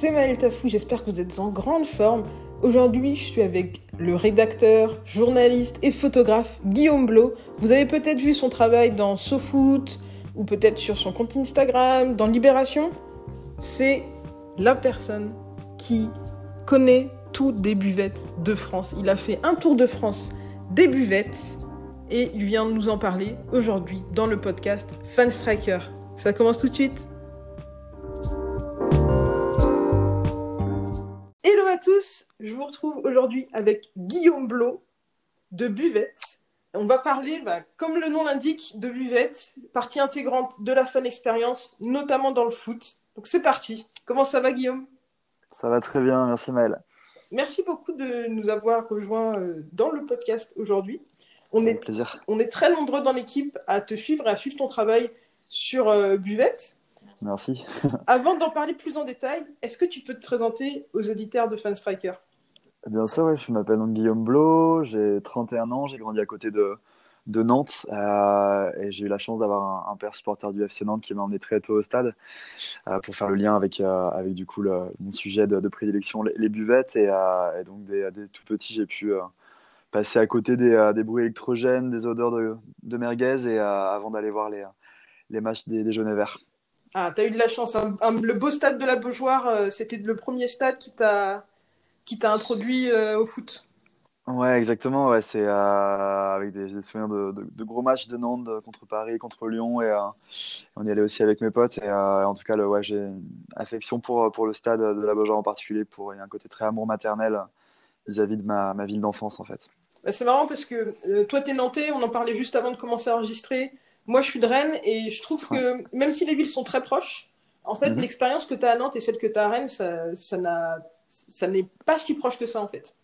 c'est Maël Tafou, j'espère que vous êtes en grande forme. Aujourd'hui, je suis avec le rédacteur, journaliste et photographe Guillaume Blo. Vous avez peut-être vu son travail dans SoFoot ou peut-être sur son compte Instagram, dans Libération. C'est la personne qui connaît toutes des buvettes de France. Il a fait un tour de France des buvettes et il vient de nous en parler aujourd'hui dans le podcast Fan Striker. Ça commence tout de suite. Tous, je vous retrouve aujourd'hui avec Guillaume Blot de Buvette. On va parler, bah, comme le nom l'indique, de Buvette, partie intégrante de la Fun Experience, notamment dans le foot. Donc c'est parti. Comment ça va Guillaume? Ça va très bien, merci Maël. Merci beaucoup de nous avoir rejoints euh, dans le podcast aujourd'hui. Est, on est très nombreux dans l'équipe à te suivre et à suivre ton travail sur euh, Buvette. Merci. Avant d'en parler plus en détail, est-ce que tu peux te présenter aux auditeurs de Fan Striker Bien sûr, ouais, je m'appelle Guillaume Blot, j'ai 31 ans, j'ai grandi à côté de, de Nantes euh, et j'ai eu la chance d'avoir un, un père supporter du FC Nantes qui m'a emmené très tôt au stade euh, pour faire le lien avec, euh, avec du coup le- mon sujet de, de prédilection, les, les buvettes. Et, et donc, dès, tout petit, j'ai pu passer à côté des, des bruits électrogènes, des odeurs de, de merguez et avant d'aller voir les, les matchs des, des jaunes et verts. Ah, t'as eu de la chance. hein. Un- le beau stade de la Beaujoire, euh, c'était le premier stade qui t'a qui t'a introduit euh, au foot. Ouais, exactement. Ouais, c'est euh, avec des, j'ai des souvenirs de, de- de gros matchs de Nantes contre Paris, contre Lyon, et on y allait aussi avec mes potes. Et en tout cas, le, ouais, j'ai une affection pour, pour le stade de la Beaujoire en particulier. Pour, il y a un côté très amour maternel vis-à-vis de ma, ma ville d'enfance, en fait. Bah, c'est marrant parce que toi, t'es nantais, on en parlait juste avant de commencer à enregistrer. Moi, je suis de Rennes et je trouve que même si les villes sont très proches, en fait, Mhm. l'expérience que t'as à Nantes et celle que t'as à Rennes, ça, ça n'est pas si proche que ça en fait.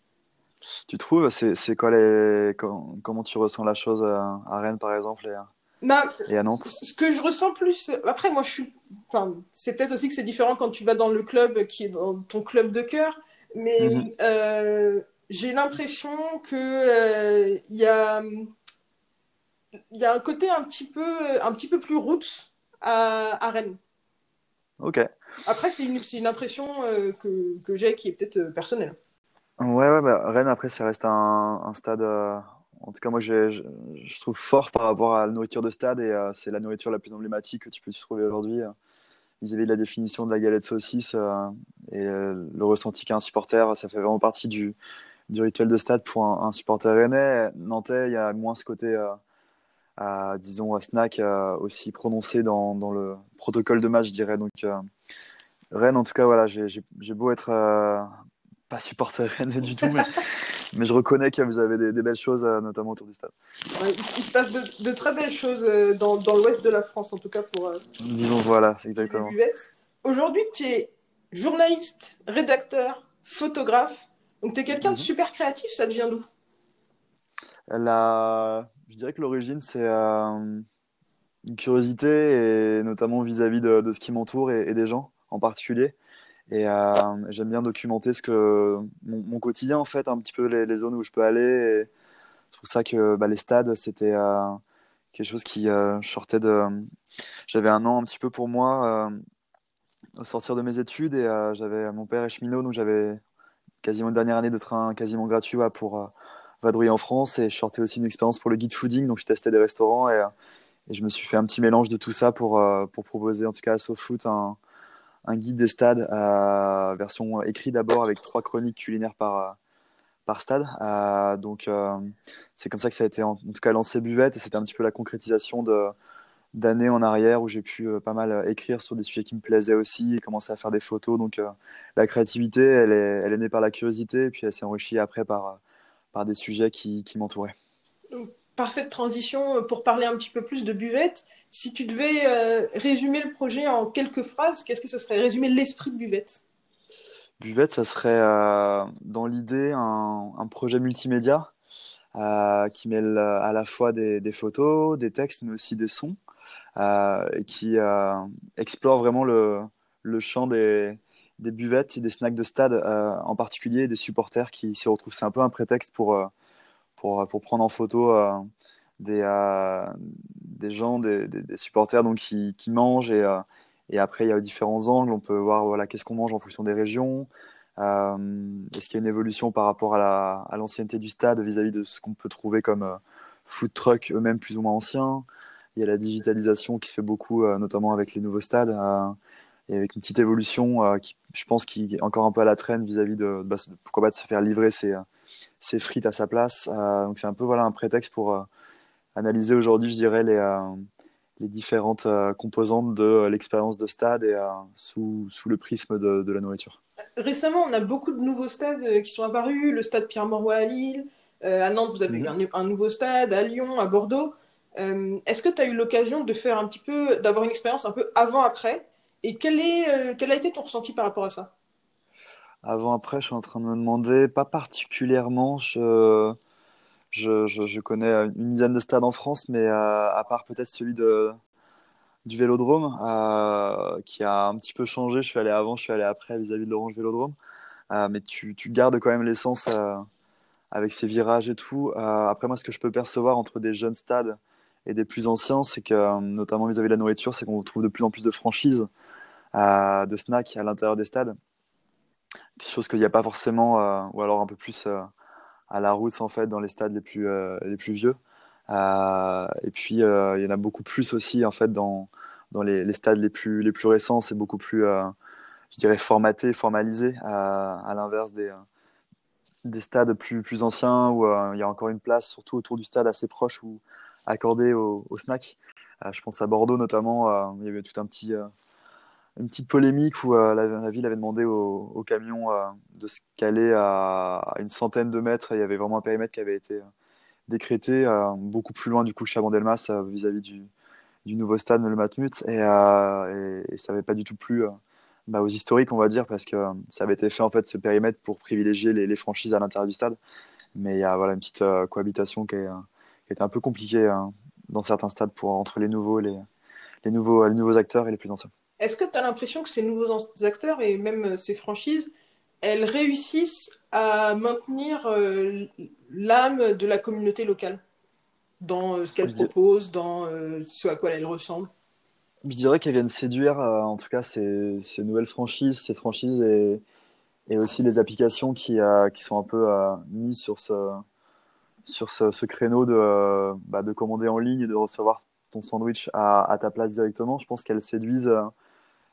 Tu trouves, c'est, quoi les, com- comment tu ressens la chose à Rennes, par exemple, et, à- Bah, et à Nantes? ce que je ressens plus, après moi je suis, enfin c'est peut-être aussi que c'est différent quand tu vas dans le club qui est dans ton club de cœur, mais Mhm. euh, j'ai l'impression que euh, il y a, il y a un côté un petit peu, un petit peu plus roots à, à Rennes. Ok. Après c'est une, une impression euh, que, que j'ai qui est peut-être euh, personnelle. Ouais, ouais, bah, Rennes, après, ça reste un, un stade, euh, en tout cas, moi, je, je trouve fort par rapport à la nourriture de stade, et c'est la nourriture la plus emblématique que tu peux trouver aujourd'hui, vis-à-vis de la définition de la galette saucisse, et le ressenti qu'a un supporter, ça fait vraiment partie du, du rituel de stade pour un, un supporter rennais. Nantais, il y a moins ce côté, à, disons, snack euh, aussi prononcé dans, dans le protocole de match, je dirais. Donc, euh, Rennes, en tout cas, voilà, j'ai beau être euh, pas supporter rennais du tout, mais, mais je reconnais que vous avez des, des belles choses, notamment autour du stade. Ouais, il, se passe de, de très belles choses dans, dans l'ouest de la France en tout cas pour, euh, Disons, voilà, c'est exactement. Aujourd'hui, tu es journaliste, rédacteur, photographe. Donc, tu es quelqu'un de Mhm. super créatif. Ça devient d'où? La... Je dirais que l'origine, c'est euh, une curiosité, et notamment vis-à-vis de, ce qui m'entoure et, des gens en particulier. Et euh, j'aime bien documenter ce que mon, quotidien, en fait, un petit peu les, zones où je peux aller. C'est pour ça que bah, les stades, c'était euh, quelque chose qui sortait de. J'avais un an un petit peu pour moi au sortir de mes études et j'avais mon père est cheminot, donc j'avais quasiment une dernière année de train quasiment gratuit pour en France et je sortais aussi une expérience pour le guide fooding, donc je testais des restaurants et, je me suis fait un petit mélange de tout ça pour, euh, pour proposer en tout cas à SoFoot un, un guide des stades, euh, version écrite d'abord avec trois chroniques culinaires par, euh, par stade. Donc c'est comme ça que ça a été en, tout cas lancé Buvette et c'était un petit peu la concrétisation d'années en arrière où j'ai pu pas mal écrire sur des sujets qui me plaisaient aussi et commencer à faire des photos. Donc la créativité, elle est, elle est née par la curiosité et puis elle s'est enrichie après par, par des sujets qui, qui m'entouraient. Parfaite transition euh, pour parler un petit peu plus de buvette. Si tu devais euh, résumer le projet en quelques phrases, qu'est-ce que ce serait? Résumer l'esprit de buvette? Buvette, ça serait dans l'idée un, un, projet multimédia qui mêle à la fois des, des, photos, des textes, mais aussi des sons, et qui explore vraiment le, le champ des, des buvettes et des snacks de stade, en particulier des supporters qui s'y retrouvent. C'est un peu un prétexte pour, pour, pour prendre en photo des, euh, des gens, des, des, supporters donc, qui, qui mangent. Et, euh, et, après, il y a différents angles. On peut voir voilà, qu'est-ce qu'on mange en fonction des régions. Euh, est-ce qu'il y a une évolution par rapport à l'ancienneté du stade vis-à-vis de ce qu'on peut trouver comme food truck eux-mêmes plus ou moins anciens? Il y a la digitalisation qui se fait beaucoup, notamment avec les nouveaux stades et avec une petite évolution qui, je pense, qui est encore un peu à la traîne vis-à-vis de, bah, pourquoi pas de se faire livrer ses, ses frites à sa place. donc c'est un peu voilà un prétexte pour analyser aujourd'hui, je dirais, les, euh, les différentes euh, composantes de euh, l'expérience de stade et sous, sous, le prisme de, de, la nourriture. Récemment, on a beaucoup de nouveaux stades qui sont apparus. Le stade Pierre-Mauroy à Lille. à Nantes, vous avez eu mhm. un, nouveau stade. À Lyon, à Bordeaux. Est-ce que tu as eu l'occasion de faire un petit peu, d'avoir une expérience un peu avant-après? Et quel, est, quel a été ton ressenti par rapport à ça? Avant-après, je suis en train de me demander, pas particulièrement. Je je, je, connais une dizaine de stades en France, mais euh, à part peut-être celui de, du Vélodrome, euh, qui a un petit peu changé. Je suis allé avant, je suis allé après vis-à-vis de l'Orange Vélodrome. Euh, mais tu, tu, gardes quand même l'essence avec ses virages et tout. après, moi, ce que je peux percevoir entre des jeunes stades et des plus anciens, c'est que, notamment vis-à-vis de la nourriture, c'est qu'on trouve de plus en plus de franchises, de snacks à l'intérieur des stades. Chose qu'il n'y a pas forcément, ou alors un peu plus à la route en fait dans les stades les plus euh, les plus vieux. Euh, et puis euh, il y en a beaucoup plus aussi en fait dans dans les, stades les plus les plus récents. C'est beaucoup plus je dirais formaté, formalisé à, l'inverse des des stades plus, plus anciens où il y a encore une place, surtout autour du stade assez proche ou accordée au, au snack. je pense à Bordeaux notamment, il y avait tout un petit, une petite polémique où euh, la, ville avait demandé au, au camion euh, de se caler à, une centaine de mètres. Il y avait vraiment un périmètre qui avait été euh, décrété beaucoup plus loin du coup Chabandelmas vis-à-vis du, nouveau stade le Matmut. Et, et, ça n'avait pas du tout plu bah, aux historiques on va dire parce que ça avait été fait en fait ce périmètre pour privilégier les, franchises à l'intérieur du stade. Mais il y a voilà une petite cohabitation qui, est, qui était un peu compliquée dans certains stades pour entre les nouveaux les nouveaux acteurs et les plus anciens est-ce que tu as l'impression que ces nouveaux acteurs et même euh, ces franchises, elles réussissent à maintenir euh, l'âme de la communauté locale dans euh, ce qu'elles proposent, dans ce à quoi elles ressemblent? Je dirais qu'elles viennent séduire, en tout cas, ces, ces, nouvelles franchises, ces franchises et, et aussi les applications qui, qui sont un peu mises sur ce, sur ce, ce créneau de, bah, de commander en ligne et de recevoir ton sandwich à, à ta place directement. Je pense qu'elles séduisent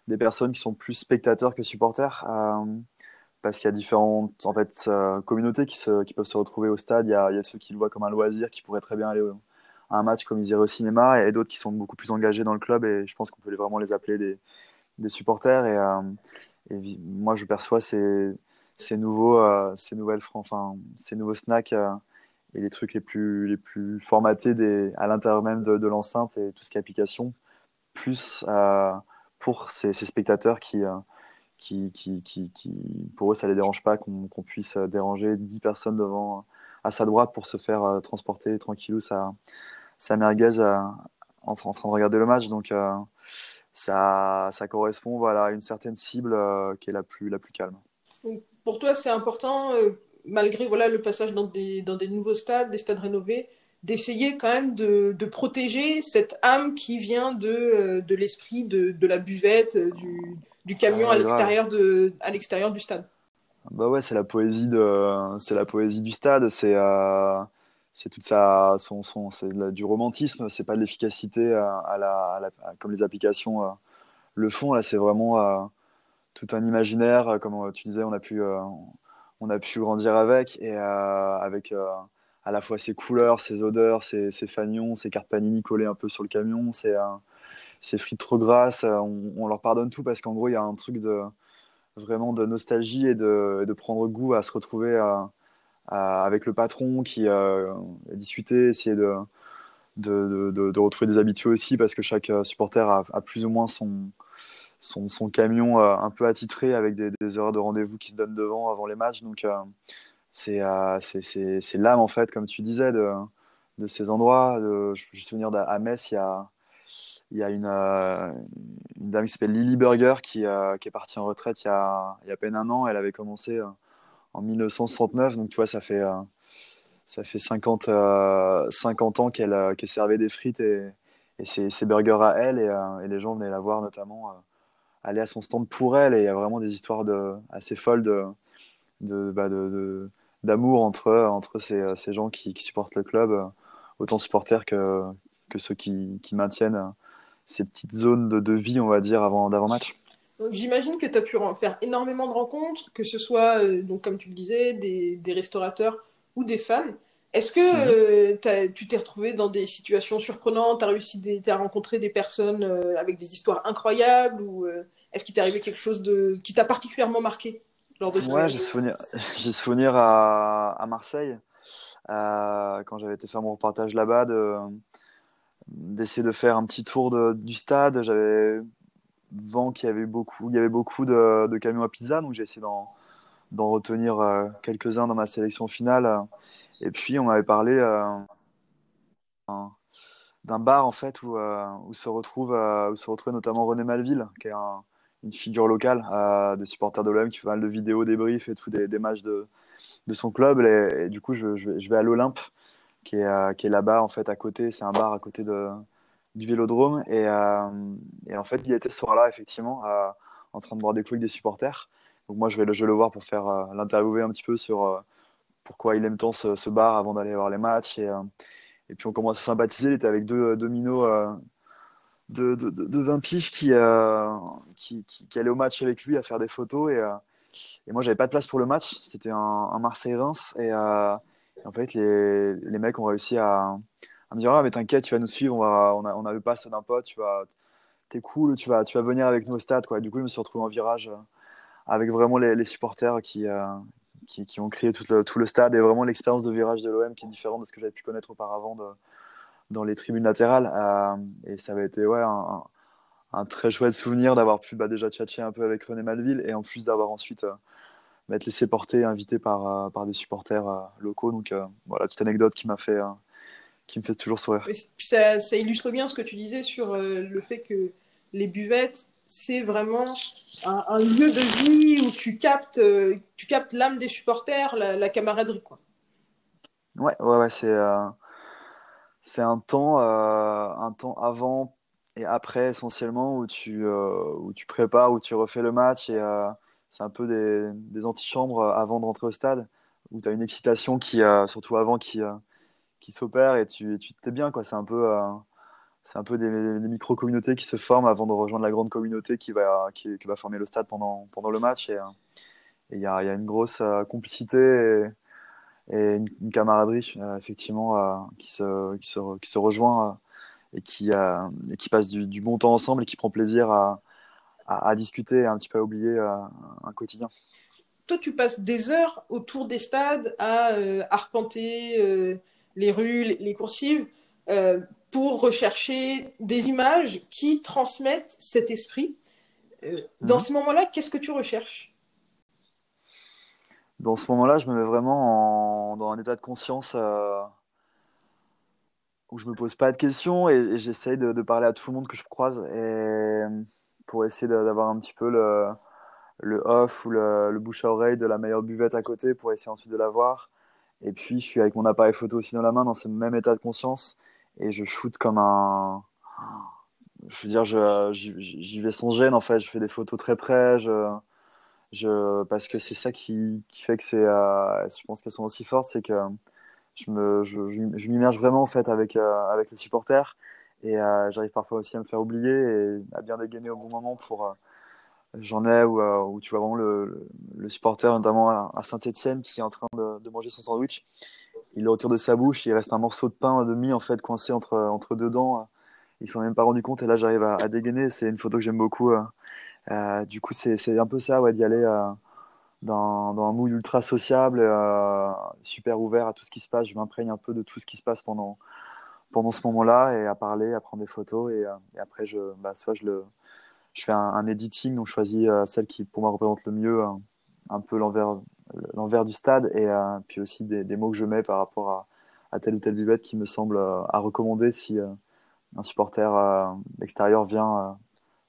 des personnes qui sont plus spectateurs que supporters. Euh, parce qu'il y a différentes en fait, euh, communautés qui, se, qui, peuvent se retrouver au stade. Il y, a, il y, a, ceux qui le voient comme un loisir, qui pourraient très bien aller à un match comme ils iraient au cinéma, et d'autres qui sont beaucoup plus engagés dans le club. Et je pense qu'on peut vraiment les appeler des, des supporters. Et, euh, moi, je perçois ces, ces nouveaux, ces nouvelles, enfin, ces nouveaux snacks et les trucs les plus, les plus formatés à l'intérieur même de l'enceinte et tout ce qui est application, plus pour ces, spectateurs euh, qui, qui, qui, qui, pour eux, ça les dérange pas qu'on puisse déranger 10 personnes devant, à sa droite pour se faire euh, transporter tranquillou sa, sa merguez euh, en, train de regarder le match. Donc, ça, ça correspond voilà, à une certaine cible qui est la plus, la plus calme. Pour toi, c'est important, malgré voilà, le passage dans des, dans des nouveaux stades, des stades rénovés, d'essayer quand même de, de, protéger cette âme qui vient de, euh, de l'esprit de, de, la buvette, euh, du, du camion à l'extérieur de à l'extérieur du stade. Bah ouais, c'est la poésie de c'est la poésie du stade, c'est euh, c'est toute ça son, son c'est du romantisme, c'est pas de l'efficacité à, à, la, comme les applications le font là, c'est vraiment tout un imaginaire comme tu disais, on a pu on a pu grandir avec et avec à la fois ses couleurs, ses odeurs, ses, ses fanions, ses cartes panini collées un peu sur le camion, ses, ses frites trop grasses. Euh, on, leur pardonne tout parce qu'en gros, il y a un truc de vraiment de nostalgie et de, prendre goût à se retrouver avec le patron qui euh, a discuté, essayer de, retrouver des habitués aussi parce que chaque euh, supporter a, plus ou moins son, camion un peu attitré avec des, des de rendez-vous qui se donnent devant avant les matchs. Donc, c'est l'âme, en fait, comme tu disais, de, de ces endroits. De, je me souvenir d'à Metz, il y a, il y a une, une dame qui s'appelle Lily Burger qui, qui, est partie en retraite il y, a, il y a à peine un an. Elle avait commencé en 1969, donc tu vois, ça fait ça fait 50, 50 euh, ans qu'elle servait des frites et, et ses, burgers à elle. Et, euh, les gens venaient la voir notamment euh, aller à son stand pour elle. Et il y a vraiment des histoires assez folles de, bah de, d'amour entre, entre ces, ces gens qui, supportent le club, autant supporters que, que ceux qui, qui maintiennent ces petites zones de, de vie, on va dire, avant d'avant-match. J'imagine que tu as pu faire énormément de rencontres, que ce soit, donc, comme tu le disais, des, des restaurateurs ou des fans. Est-ce que mhm. euh, tu t'es retrouvé dans des situations surprenantes Tu as réussi à rencontrer des personnes euh, avec des histoires incroyables Ou euh, est-ce qu'il t'est arrivé quelque chose de, qui t'a particulièrement marqué? Lors de Ouais, j'ai souvenir, j'ai souvenir à, à Marseille, quand j'avais été faire mon reportage là-bas, de, d'essayer de faire un petit tour de, du stade. J'avais vent qu'il y avait beaucoup, il y avait beaucoup de, de camions à pizza, donc j'ai essayé d'en d'en retenir euh, quelques-uns dans ma sélection finale. Et puis, on m'avait parlé euh, d'un bar en fait où, euh, où se retrouve où se retrouvait notamment René Malville, qui est une figure locale des supporters de l'OM qui fait mal de vidéos, débriefs et tout des, matchs de, de son club. Et, du coup, je, vais, à l'Olympe, qui est, qui est là-bas en fait à côté. C'est un bar à côté de, du Vélodrome. Et, et, en fait, il était ce soir-là effectivement en train de boire des coups des supporters. Donc moi, je vais, le, je le voir pour faire euh, l'interviewer un petit peu sur euh, pourquoi il aime tant ce, bar avant d'aller voir les matchs. Et, euh, et, puis on commence à sympathiser. Il était avec deux, deux minots de, de, de, 20 piges qui, qui, qui, allaient au match avec lui à faire des photos. Et, et moi, j'avais pas de place pour le match. C'était un, Marseille-Reims. Et, en fait, les, les mecs ont réussi à, à me dire Ah, mais t'inquiète, tu vas nous suivre. On, va, on, a, on a le passe d'un pote. Tu vas, t'es cool. Tu vas, tu vas venir avec nous au stade. Quoi. du coup, je me suis retrouvé en virage avec vraiment les, supporters qui, euh, qui, qui, ont créé tout le, tout le, stade et vraiment l'expérience de virage de l'OM qui est différente de ce que j'avais pu connaître auparavant de, dans les tribunes latérales. Euh, et ça avait été ouais, un, un très chouette souvenir d'avoir pu bah, déjà tchatcher un peu avec René Malville et en plus d'avoir ensuite euh, m'être laissé porter, invité par, par des supporters locaux. Donc voilà, petite anecdote qui m'a fait qui me fait toujours sourire. ça, ça, illustre bien ce que tu disais sur le fait que les buvettes, c'est vraiment un, lieu de vie où tu captes, euh, tu captes l'âme des supporters, la, camaraderie. Quoi. Ouais, ouais, ouais c'est euh, c'est un temps, euh, un temps avant et après essentiellement où tu, où tu prépares, où tu refais le match et c'est un peu des, des, antichambres avant de rentrer au stade où tu as une excitation qui, surtout avant, qui, qui s'opère et tu t'es bien. quoi C'est un peu c'est un peu des, micro-communautés qui se forment avant de rejoindre la grande communauté qui va, qui, va former le stade pendant, pendant le match. Et il y, a, une grosse euh, complicité et, une, camaraderie, euh, effectivement, euh, qui, se, qui, se, qui, se, rejoint et, qui, et qui passe du, bon temps ensemble et qui prend plaisir à, à, discuter et un petit peu à oublier un quotidien. Toi, tu passes des heures autour des stades à arpenter les rues, les, les coursives pour rechercher des images qui transmettent cet esprit. Euh, dans mhm. ce moment-là, qu'est-ce que tu recherches? Dans ce moment-là, je me mets vraiment dans un état de conscience euh, où je me pose pas de questions et, j'essaye de, parler à tout le monde que je croise et pour essayer d'avoir un petit peu le, le off ou le, bouche à oreille de la meilleure buvette à côté pour essayer ensuite de la voir. Et puis, je suis avec mon appareil photo aussi dans la main dans ce même état de conscience et je shoot comme un. Je veux dire, j'y vais sans gêne en fait. Je fais des photos très près. Parce que c'est ça qui, fait que c'est. Euh, je pense qu'elles sont aussi fortes, c'est que je me, je, m'immerge vraiment en fait avec, euh, avec les supporters et euh, j'arrive parfois aussi à me faire oublier et à bien dégainer au bon moment pour. J'en ai où, tu vois vraiment le, supporter, notamment à, Saint-Etienne, qui est en train de, manger son sandwich il le retire de sa bouche, il reste un morceau de pain demi en fait coincé entre, entre deux dents. Il s'en est même pas rendu compte et là j'arrive à, dégainer. C'est une photo que j'aime beaucoup. Euh, euh, du coup, c'est un peu ça, ouais, d'y aller euh, dans, un mood ultra sociable, super ouvert à tout ce qui se passe. Je m'imprègne un peu de tout ce qui se passe pendant, pendant ce moment-là et à parler, à prendre des photos. Et, après, je, bah, soit je le, je fais un, editing, donc je choisis celle qui pour moi représente le mieux un peu l'envers du stade et puis aussi des, mots que je mets par rapport à, à telle ou telle buvette qui me semble à recommander si un supporter extérieur vient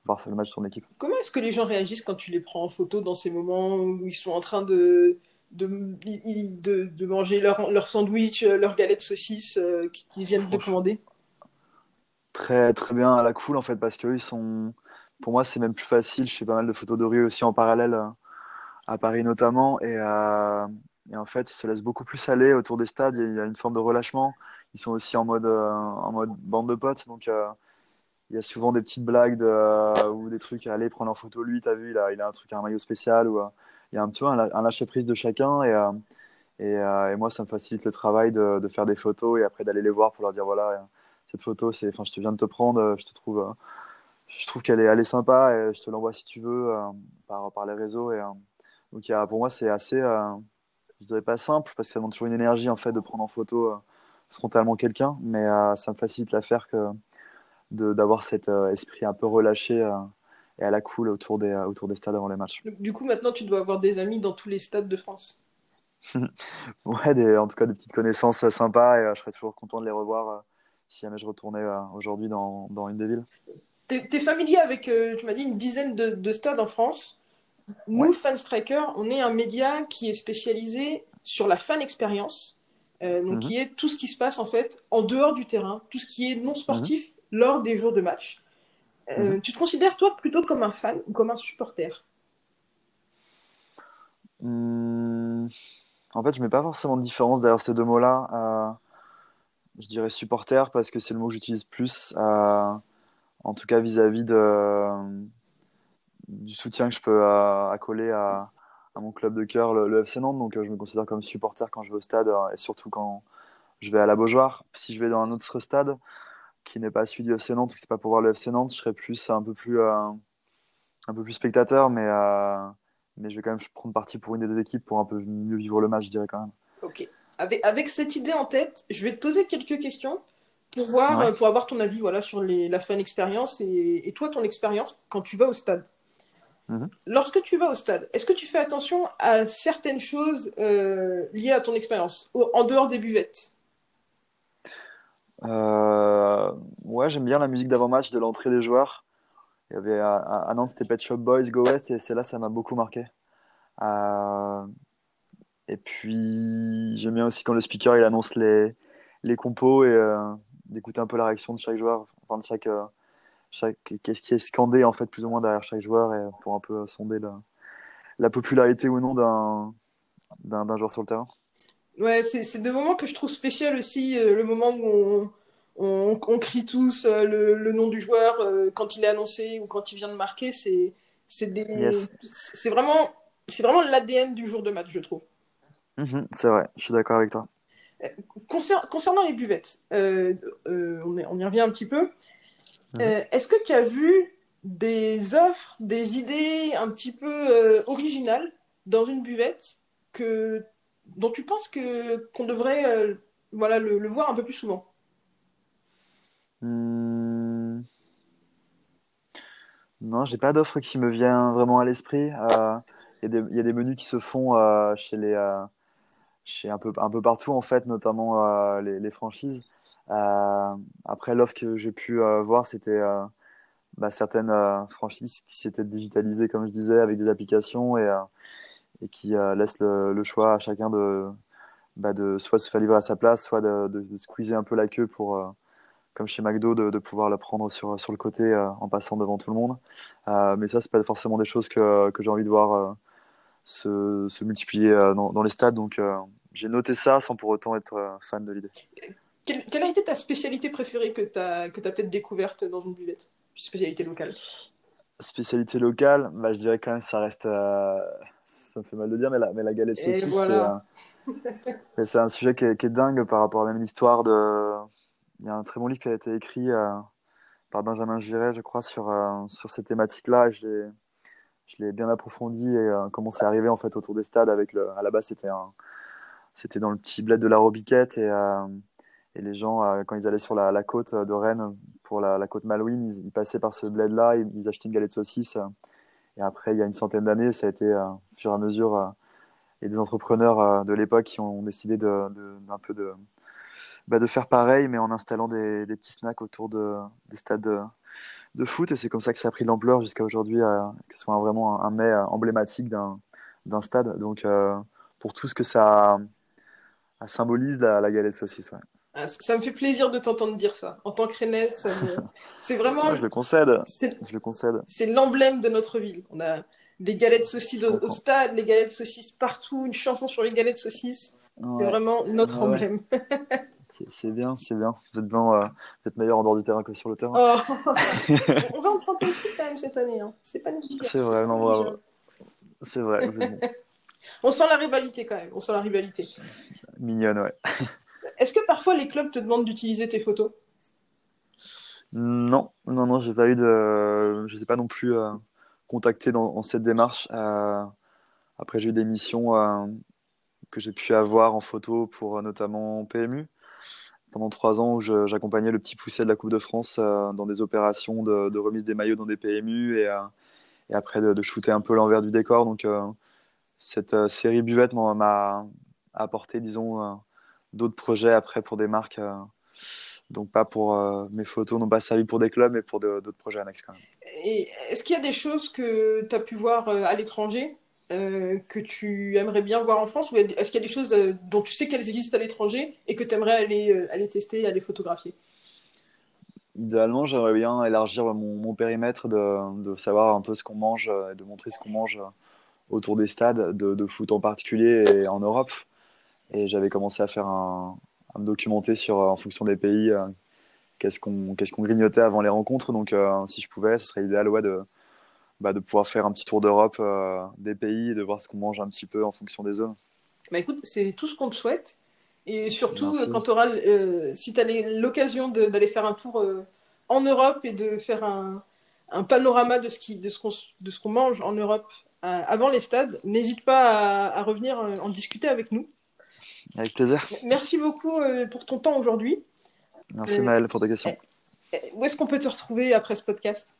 voir le match de son équipe. Comment est-ce que les gens réagissent quand tu les prends en photo dans ces moments où ils sont en train de, de, de, de manger leur, leur, sandwich, euh, leur galette saucisse euh, qu'ils viennent de commander? Très, très bien à la cool en fait, parce que ils sont. Pour moi, c'est même plus facile. Je fais pas mal de photos de rue aussi en parallèle, euh, à Paris notamment. Et, et, en fait, ils se laissent beaucoup plus aller autour des stades. Il y a une forme de relâchement. Ils sont aussi en mode, en mode bande de potes. Donc, il y a souvent des petites blagues de, ou des trucs. Allez, prendre en photo lui, t'as vu, il a, il a un truc, un maillot spécial. Ou, il y a un, tu vois, un, lâcher prise de chacun et, euh, et, euh, et, moi ça me facilite le travail de, de faire des photos et après d'aller les voir pour leur dire voilà cette photo c'est enfin je te viens de te prendre je te trouve je trouve qu'elle est, elle est sympa et je te l'envoie si tu veux euh, par, par les réseaux et donc y a, pour moi c'est assez je dirais pas simple parce que ça demande toujours une énergie en fait de prendre en photo frontalement quelqu'un mais ça me facilite l'affaire que d'avoir cet esprit un peu relâché et à la cool autour des, euh, autour des stades avant les matchs. Du coup, maintenant, tu dois avoir des amis dans tous les stades de France. ouais, des, en tout cas des petites connaissances sympas et euh, je serais toujours content de les revoir euh, si jamais je retournais aujourd'hui dans, dans, une des villes. Tu es, familier avec, tu m'as dit, une dizaine de, de, stades en France. Nous, Fan Striker, on est un média qui est spécialisé sur la fan expérience, donc mhm. qui est tout ce qui se passe en fait en dehors du terrain, tout ce qui est non sportif mhm. Lors des jours de match. Euh, mhm. Tu te considères toi plutôt comme un fan ou comme un supporter? Hmm, En fait, je mets pas forcément de différence derrière ces deux mots-là. Euh, je dirais supporter parce que c'est le mot que j'utilise plus, euh, en tout cas vis-à-vis de, du soutien que je peux accoler à, à, mon club de cœur, le, FC Nantes. Donc, je me considère comme supporter quand je vais au stade et surtout quand je vais à la Beaujoire. Si je vais dans un autre stade, qui n'est pas celui du FC Nantes ou qui c'est pas pour voir le FC Nantes, je serais plus un peu plus euh, un peu plus spectateur, mais euh, mais je vais quand même prendre parti pour une des deux équipes pour un peu mieux vivre le match, je dirais quand même. Ok. Avec, avec cette idée en tête, je vais te poser quelques questions pour voir pour avoir ton avis voilà sur les, la fan expérience et, et, toi ton expérience quand tu vas au stade. Mhm. Lorsque tu vas au stade, est-ce que tu fais attention à certaines choses euh, liées à ton expérience, en dehors des buvettes? euh, ouais, j'aime bien la musique d'avant-match, de l'entrée des joueurs. Il y avait à, à Nantes, c'était Pet Shop Boys, Go West, et c'est là, ça m'a beaucoup marqué. Euh, et puis, j'aime bien aussi quand le speaker il annonce les, les compos et euh, d'écouter un peu la réaction de chaque joueur, enfin de chaque, chaque qu'est-ce qui est scandé en fait plus ou moins derrière chaque joueur et pour un peu sonder la, la popularité ou non d'un joueur sur le terrain. Ouais, c'est des moments que je trouve spécial aussi, euh, le moment où on, on, crie tous euh, le, le, nom du joueur euh, quand il est annoncé ou quand il vient de marquer. C'est c'est vraiment, vraiment l'ADN du jour de match, je trouve. Mhm, c'est vrai, je suis d'accord avec toi. concernant les buvettes, on, on, y revient un petit peu. Mhm. Est-ce que tu as vu des offres, des idées un petit peu originales dans une buvette que dont tu penses qu'on devrait euh, voilà, le, voir un peu plus souvent hmm. Non, j'ai pas d'offre qui me vient vraiment à l'esprit. Euh, il y, a des menus qui se font euh, chez les chez un peu un peu partout en fait, notamment les, franchises. après, l'offre que j'ai pu voir, c'était bah, certaines franchises qui s'étaient digitalisées, comme je disais, avec des applications et qui euh, laisse le, choix à chacun de, bah de soit se faire livrer à sa place, soit de, de, squeezer un peu la queue pour, euh, comme chez McDo, de, de, pouvoir la prendre sur, sur le côté euh, en passant devant tout le monde. mais ça, c'est pas forcément des choses que, que j'ai envie de voir se, se, multiplier dans, dans, les stades. Donc, j'ai noté ça sans pour autant être fan de l'idée. Quelle, a été ta spécialité préférée que tu as, que as peut-être découverte dans une buvette? Spécialité locale? Spécialité locale, bah, je dirais quand même que ça reste ça me fait mal de dire, mais la, mais la galette saucisse, c'est un, sujet qui est, dingue par rapport à même l'histoire de. Il y a un très bon livre qui a été écrit euh, par Benjamin Giret, je crois, sur, euh, sur ces thématiques-là. Je l'ai bien approfondi et euh, comment c'est arrivé en fait autour des stades. Avec le, à la base, c'était c'était dans le petit bled de la Robiquette et, et les gens, quand ils allaient sur la, la côte de Rennes, pour la, la côte Malouine, ils, ils, passaient par ce bled-là, ils, ils, achetaient une galette de saucisse. Et après, il y a une centaine d'années, ça a été, au fur et à mesure, et des entrepreneurs de l'époque qui ont décidé de, de, d'un peu de, bah, de faire pareil, mais en installant des, des petits snacks autour de, des stades de, de foot. Et c'est comme ça que ça a pris de l'ampleur jusqu'à aujourd'hui, que ce soit vraiment un, un mets emblématique d'un, d'un stade. Donc, euh, pour tout ce que ça, ça symbolise, la, la galette saucisse. Ouais. Ah, ça me fait plaisir de t'entendre dire ça. En tant que Rennais, me... c'est vraiment. Ouais, je le concède. Je le concède. C'est l'emblème de notre ville. On a des galettes saucisses au, au, stade, les galettes saucisses partout, une chanson sur les galettes saucisses. Ouais. C'est vraiment notre ouais. emblème. c'est bien, c'est bien. Vous êtes bien, euh, vous êtes meilleur en dehors du terrain que sur le terrain. Oh. on va en prendre plus quand même cette année. Hein. C'est pas négligeable. C'est vrai, non, bravo. C'est vrai. on sent la rivalité quand même. On sent la rivalité. Mignonne, ouais. Est-ce que parfois les clubs te demandent d'utiliser tes photos? Non, non, non, j'ai pas eu de. Je sais pas non plus euh, contacté dans, cette démarche. Euh, après, j'ai eu des missions euh, que j'ai pu avoir en photo pour notamment PMU pendant trois ans où j'accompagnais le petit poussé de la Coupe de France euh, dans des opérations de, remise des maillots dans des PMU et, euh, après de, de, shooter un peu l'envers du décor. Donc euh, cette série buvette m'a apporté, disons, d'autres projets après pour des marques. donc pas pour mes photos, n'ont pas servi pour des clubs, mais pour d'autres projets annexes quand même. Et est-ce qu'il y a des choses que tu as pu voir à l'étranger euh, que tu aimerais bien voir en France? Ou est-ce qu'il y a des choses euh, dont tu sais qu'elles existent à l'étranger et que tu aimerais aller, euh, aller tester et aller photographier? Idéalement, j'aimerais bien élargir mon, mon périmètre, de, de, savoir un peu ce qu'on mange et de montrer ce qu'on mange autour des stades de, de, foot en particulier et en Europe. Et j'avais commencé à faire un, à me documenter sur, en fonction des pays, qu'est-ce qu'on qu'est-ce qu'on grignotait avant les rencontres. Donc, si je pouvais, ce serait idéal ouais, de, bah, de pouvoir faire un petit tour d'Europe, euh, des pays, et de voir ce qu'on mange un petit peu en fonction des zones. Bah écoute, c'est tout ce qu'on te souhaite. Et surtout, Merci. quand tu auras, euh, si tu as l'occasion d'aller faire un tour euh, en Europe et de faire un, un panorama de ce qu'on de ce qu'on mange en Europe euh, avant les stades, n'hésite pas à, à, revenir en discuter avec nous. Avec plaisir. Merci beaucoup euh, pour ton temps aujourd'hui. Merci Maëlle pour ta question. Où est-ce qu'on peut te retrouver après ce podcast?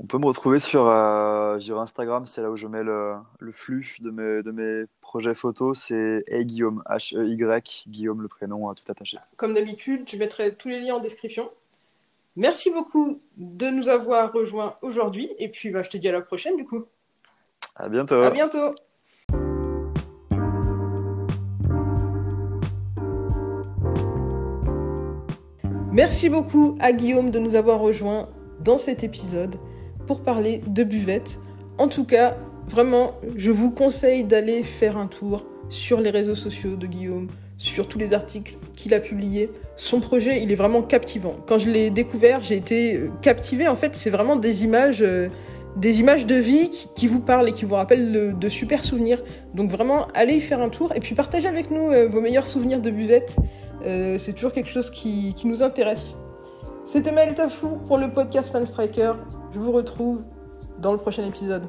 On peut me retrouver sur, euh, Instagram, c'est là où je mets le, le, flux de mes, de mes projets photos. C'est Hey Guillaume, H-E-Y, Guillaume le prénom tout attaché. Comme d'habitude, je mettrai tous les liens en description. Merci beaucoup de nous avoir rejoints aujourd'hui. Et puis, bah, je te dis à la prochaine du coup. À bientôt. À bientôt. Merci beaucoup à Guillaume de nous avoir rejoints dans cet épisode pour parler de buvette. En tout cas, vraiment, je vous conseille d'aller faire un tour sur les réseaux sociaux de Guillaume, sur tous les articles qu'il a publiés. Son projet, il est vraiment captivant. Quand je l'ai découvert, j'ai été captivé. En fait, c'est vraiment des images, euh, des images de vie qui, vous parlent et qui vous rappellent de, de, super souvenirs. Donc vraiment, allez y faire un tour et puis partagez avec nous euh, vos meilleurs souvenirs de buvette. Euh, c'est toujours quelque chose qui, nous intéresse. C'était Maël Tafou pour le podcast Fan Striker. Je vous retrouve dans le prochain épisode.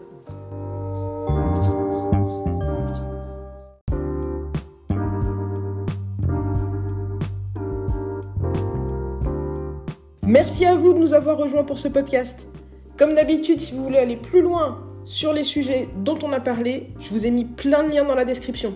Merci à vous de nous avoir rejoints pour ce podcast. Comme d'habitude, si vous voulez aller plus loin sur les sujets dont on a parlé, je vous ai mis plein de liens dans la description.